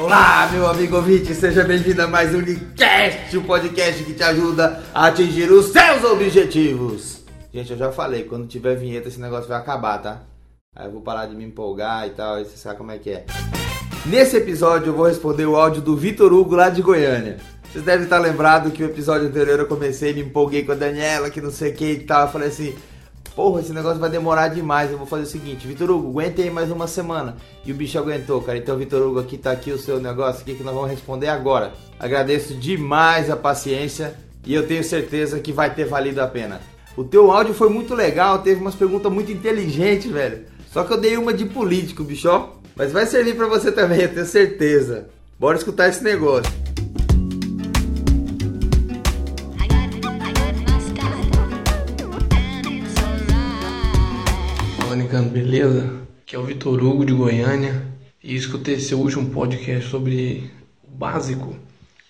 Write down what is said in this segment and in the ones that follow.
Olá, meu amigo ouvinte, seja bem-vindo a mais um Unicast, o um podcast que te ajuda a atingir os seus objetivos. Gente, eu já falei, quando tiver vinheta esse negócio vai acabar, tá? Aí eu vou parar de me empolgar e tal, e você sabe como é que é. Nesse episódio eu vou responder o áudio do Vitor Hugo lá de Goiânia. Vocês devem estar lembrados que o episódio anterior eu comecei, me empolguei com a Daniela, que não sei o que e tal. Eu falei assim, porra, esse negócio vai demorar demais. Eu vou fazer o seguinte, Vitor Hugo, aguenta aí mais uma semana. E o bicho aguentou, cara. Então, Vitor Hugo, aqui tá aqui o seu negócio aqui que nós vamos responder agora. Agradeço demais a paciência e eu tenho certeza que vai ter valido a pena. O teu áudio foi muito legal, teve umas perguntas muito inteligentes, velho. Só que eu dei uma de político, bicho. Mas vai servir para você também, eu tenho certeza. Bora escutar esse negócio. Beleza? Aqui é o Vitor Hugo de Goiânia e escutei seu último podcast sobre o básico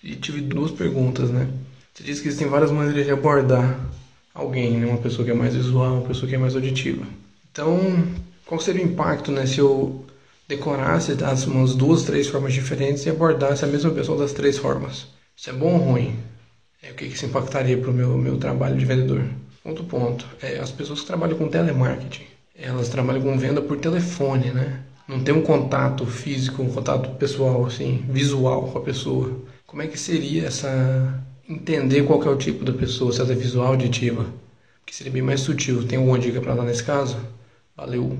e tive duas perguntas, né? Você disse que existem várias maneiras de abordar alguém, né? Uma pessoa que é mais visual, uma pessoa que é mais auditiva. Então, qual seria o impacto, né, se eu decorasse das umas duas, três formas diferentes e abordasse a mesma pessoa das três formas? Isso é bom ou ruim? É, o que, que isso impactaria para o meu, meu trabalho de vendedor? Outro ponto, é, as pessoas que trabalham com telemarketing, elas trabalham com venda por telefone, né? Não tem um contato físico, um contato pessoal, assim, visual com a pessoa. Como é que seria essa... entender qual é o tipo da pessoa, se ela é visual ou auditiva? Que seria bem mais sutil. Tem alguma dica para dar nesse caso? Valeu!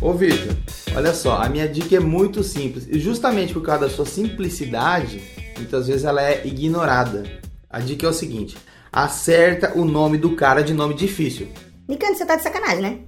Ô Vitor, olha só, a minha dica é muito simples. E justamente por causa da sua simplicidade, muitas vezes ela é ignorada. A dica é o seguinte: acerta o nome do cara de nome difícil. Nicano, você tá de sacanagem, né?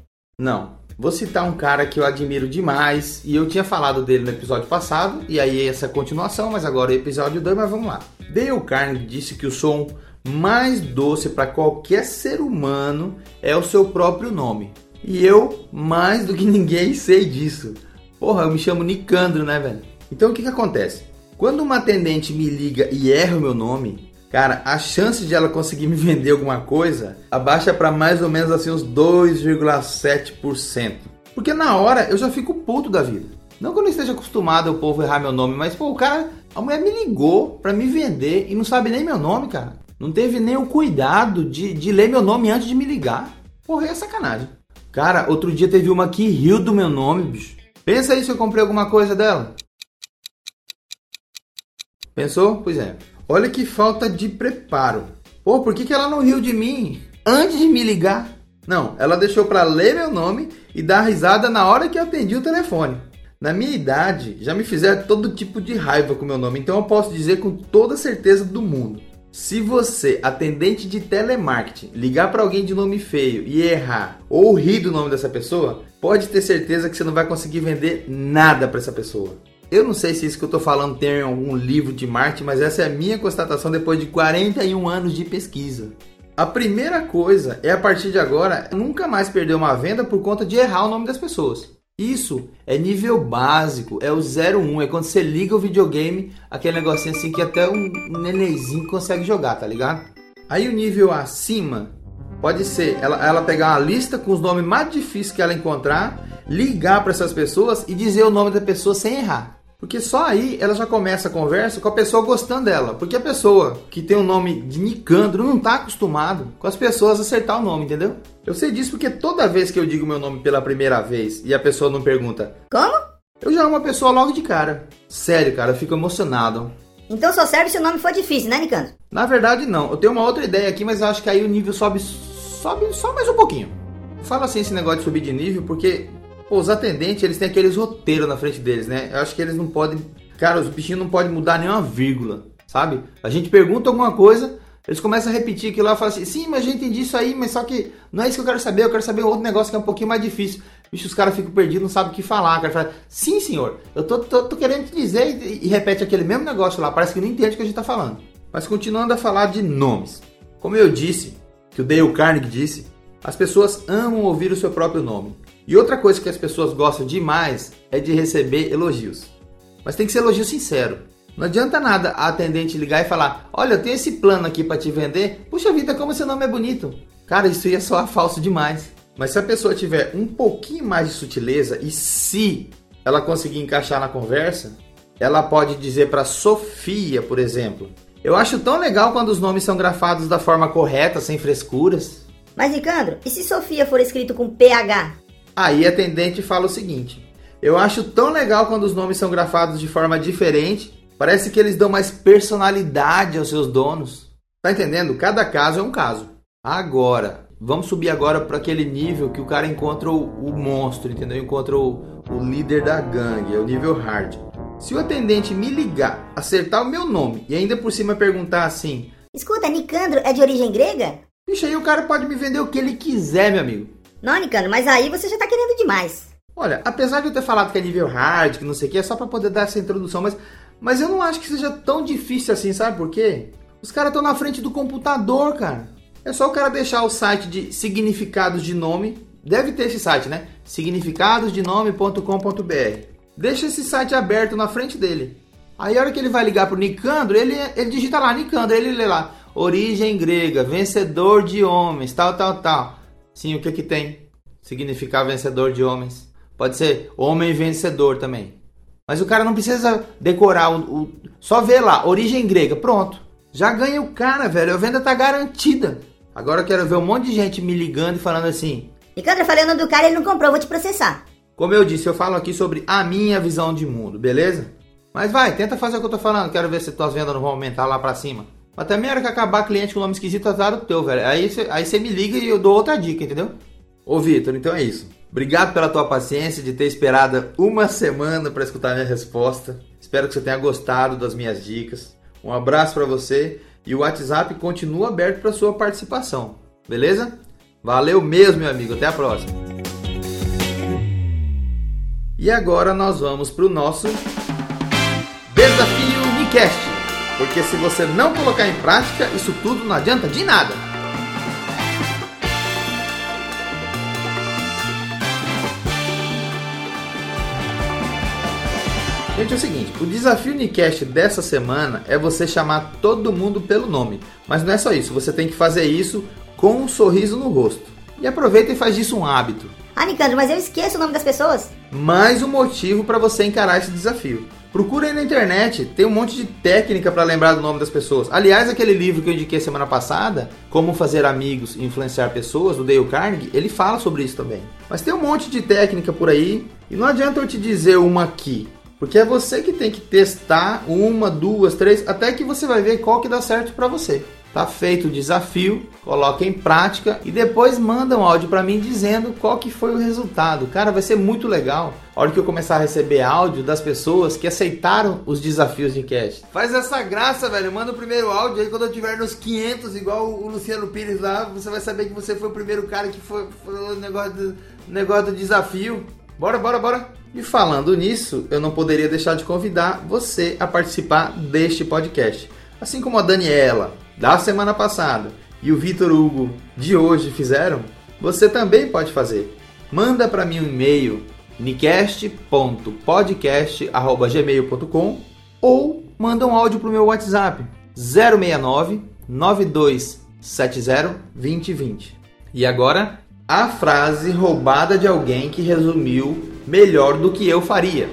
Não. Vou citar um cara que eu admiro demais e eu tinha falado dele no episódio passado, e aí essa continuação, mas agora é o episódio 2, mas vamos lá. Dale Carnegie disse que o som mais doce para qualquer ser humano é o seu próprio nome. E eu, mais do que ninguém, sei disso. Porra, eu me chamo Nicandro, né, velho? Então o que que acontece? Quando uma atendente me liga e erra o meu nome, cara, a chance de ela conseguir me vender alguma coisa abaixa para mais ou menos assim uns 2,7%. Porque na hora eu já fico puto da vida. Não que eu não esteja acostumado ao povo errar meu nome, mas pô, o cara, a mulher me ligou para me vender e não sabe nem meu nome, cara. Não teve nem o cuidado de, de ler meu nome antes de me ligar. Porra, é sacanagem. Cara, outro dia teve uma que riu do meu nome, bicho. Pensa aí se eu comprei alguma coisa dela. Pensou? Pois é. Olha que falta de preparo. Pô, por que, que ela não riu de mim antes de me ligar? Não, ela deixou para ler meu nome e dar risada na hora que eu atendi o telefone. Na minha idade, já me fizeram todo tipo de raiva com meu nome, então eu posso dizer com toda certeza do mundo. Se você, atendente de telemarketing, ligar para alguém de nome feio e errar ou rir do nome dessa pessoa, pode ter certeza que você não vai conseguir vender nada para essa pessoa. Eu não sei se isso que eu estou falando tem em algum livro de marketing, mas essa é a minha constatação depois de 41 anos de pesquisa. A primeira coisa é a partir de agora nunca mais perder uma venda por conta de errar o nome das pessoas. Isso é nível básico, é o 01, é quando você liga o videogame, aquele negocinho assim que até um nenenzinho consegue jogar, tá ligado? Aí o nível acima pode ser ela, ela pegar uma lista com os nomes mais difíceis que ela encontrar, ligar para essas pessoas e dizer o nome da pessoa sem errar. Porque só aí ela já começa a conversa com a pessoa gostando dela. Porque a pessoa que tem o nome de Nicandro não está acostumado com as pessoas acertar o nome, entendeu? Eu sei disso porque toda vez que eu digo meu nome pela primeira vez e a pessoa não pergunta Como? Eu já amo a pessoa logo de cara. Sério, cara, eu fico emocionado. Então só serve se o nome for difícil, né, Nicandro? Na verdade, não. Eu tenho uma outra ideia aqui, mas eu acho que aí o nível sobe, sobe só mais um pouquinho. Fala assim esse negócio de subir de nível, porque Pô, os atendentes, eles têm aqueles roteiros na frente deles, né? Eu acho que eles não podem. Cara, os bichinhos não podem mudar nenhuma vírgula, sabe? A gente pergunta alguma coisa, eles começam a repetir aquilo lá e falam assim: sim, mas gente entendi isso aí, mas só que não é isso que eu quero saber, eu quero saber outro negócio que é um pouquinho mais difícil. Bicho, os caras ficam perdidos, não sabem o que falar. O cara fala: sim, senhor, eu tô, tô, tô querendo te dizer e, e, repete aquele mesmo negócio lá, parece que não entende o que a gente tá falando. Mas continuando a falar de nomes. Como eu disse, que o Dale Carnegie disse, as pessoas amam ouvir o seu próprio nome. E outra coisa que as pessoas gostam demais é de receber elogios. Mas tem que ser elogio sincero. Não adianta nada a atendente ligar e falar: Olha, eu tenho esse plano aqui para te vender. Puxa vida, como seu nome é bonito. Cara, isso ia soar falso demais. Mas se a pessoa tiver um pouquinho mais de sutileza e se ela conseguir encaixar na conversa, ela pode dizer para Sofia, por exemplo: Eu acho tão legal quando os nomes são grafados da forma correta, sem frescuras. Mas, Nicandro, e se Sofia for escrito com PH? Aí a atendente fala o seguinte: Eu acho tão legal quando os nomes são grafados de forma diferente, parece que eles dão mais personalidade aos seus donos. Tá entendendo? Cada caso é um caso. Agora, vamos subir agora para aquele nível que o cara encontra o, o monstro, entendeu? Encontra o, o líder da gangue, é o nível hard. Se o atendente me ligar, acertar o meu nome e ainda por cima perguntar assim: Escuta, Nicandro é de origem grega? Bicho, aí o cara pode me vender o que ele quiser, meu amigo. Não, Nicandro, mas aí você já tá querendo demais. Olha, apesar de eu ter falado que é nível hard, que não sei o que, é só para poder dar essa introdução, mas, mas eu não acho que seja tão difícil assim, sabe por quê? Os caras estão na frente do computador, cara. É só o cara deixar o site de significados de nome. Deve ter esse site, né? significadosdenome.com.br. Deixa esse site aberto na frente dele. Aí a hora que ele vai ligar pro Nicandro, ele, ele digita lá Nicandro, ele lê lá origem grega, vencedor de homens, tal, tal, tal. Sim, o que que tem? Significar vencedor de homens. Pode ser homem vencedor também. Mas o cara não precisa decorar o, o só ver lá, origem grega, pronto. Já ganha o cara, velho. A venda tá garantida. Agora eu quero ver um monte de gente me ligando e falando assim: Nicandro, eu falei o nome do cara ele não comprou, vou te processar. Como eu disse, eu falo aqui sobre a minha visão de mundo, beleza? Mas vai, tenta fazer o que eu tô falando. Quero ver se tuas vendas não vão aumentar lá pra cima. Mas também era que acabar cliente com nome esquisito, azar o teu, velho. Aí você aí me liga e eu dou outra dica, entendeu? Ô, Vitor, então é isso. Obrigado pela tua paciência de ter esperado uma semana para escutar minha resposta. Espero que você tenha gostado das minhas dicas. Um abraço para você e o WhatsApp continua aberto para sua participação. Beleza? Valeu mesmo, meu amigo. Até a próxima. E agora nós vamos para o nosso. Porque se você não colocar em prática, isso tudo não adianta de nada. Gente, é o seguinte, o desafio Unicast dessa semana é você chamar todo mundo pelo nome. Mas não é só isso, você tem que fazer isso com um sorriso no rosto. E aproveita e faz disso um hábito. Ah, Nicandro, mas eu esqueço o nome das pessoas. Mais um motivo para você encarar esse desafio. Procura aí na internet, tem um monte de técnica para lembrar do nome das pessoas. Aliás, aquele livro que eu indiquei semana passada, Como Fazer Amigos e Influenciar Pessoas, do Dale Carnegie, ele fala sobre isso também. Mas tem um monte de técnica por aí, e não adianta eu te dizer uma aqui. Porque é você que tem que testar uma, duas, três, até que você vai ver qual que dá certo para você. Tá feito o desafio, coloca em prática e depois manda um áudio para mim dizendo qual que foi o resultado. Cara, vai ser muito legal. A hora que eu começar a receber áudio das pessoas que aceitaram os desafios de cast. Faz essa graça, velho. Manda o primeiro áudio aí quando eu tiver nos 500, igual o Luciano Pires lá, você vai saber que você foi o primeiro cara que foi, foi o negócio do, negócio do desafio. Bora, bora, bora. E falando nisso, eu não poderia deixar de convidar você a participar deste podcast. Assim como a Daniela, da semana passada, e o Vitor Hugo, de hoje, fizeram, você também pode fazer. Manda para mim um e-mail nicast.podcast.gmail.com ou manda um áudio para o meu WhatsApp 069 9270 2020. E agora, a frase roubada de alguém que resumiu melhor do que eu faria.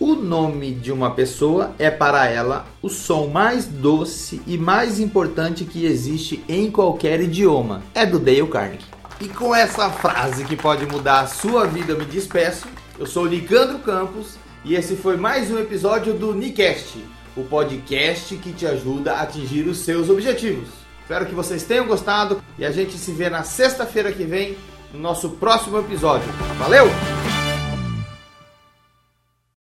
O nome de uma pessoa é para ela o som mais doce e mais importante que existe em qualquer idioma. É do Dale Carnegie. E com essa frase que pode mudar a sua vida, eu me despeço. Eu sou Nicandro Campos e esse foi mais um episódio do Nicast, o podcast que te ajuda a atingir os seus objetivos. Espero que vocês tenham gostado e a gente se vê na sexta-feira que vem no nosso próximo episódio. Valeu!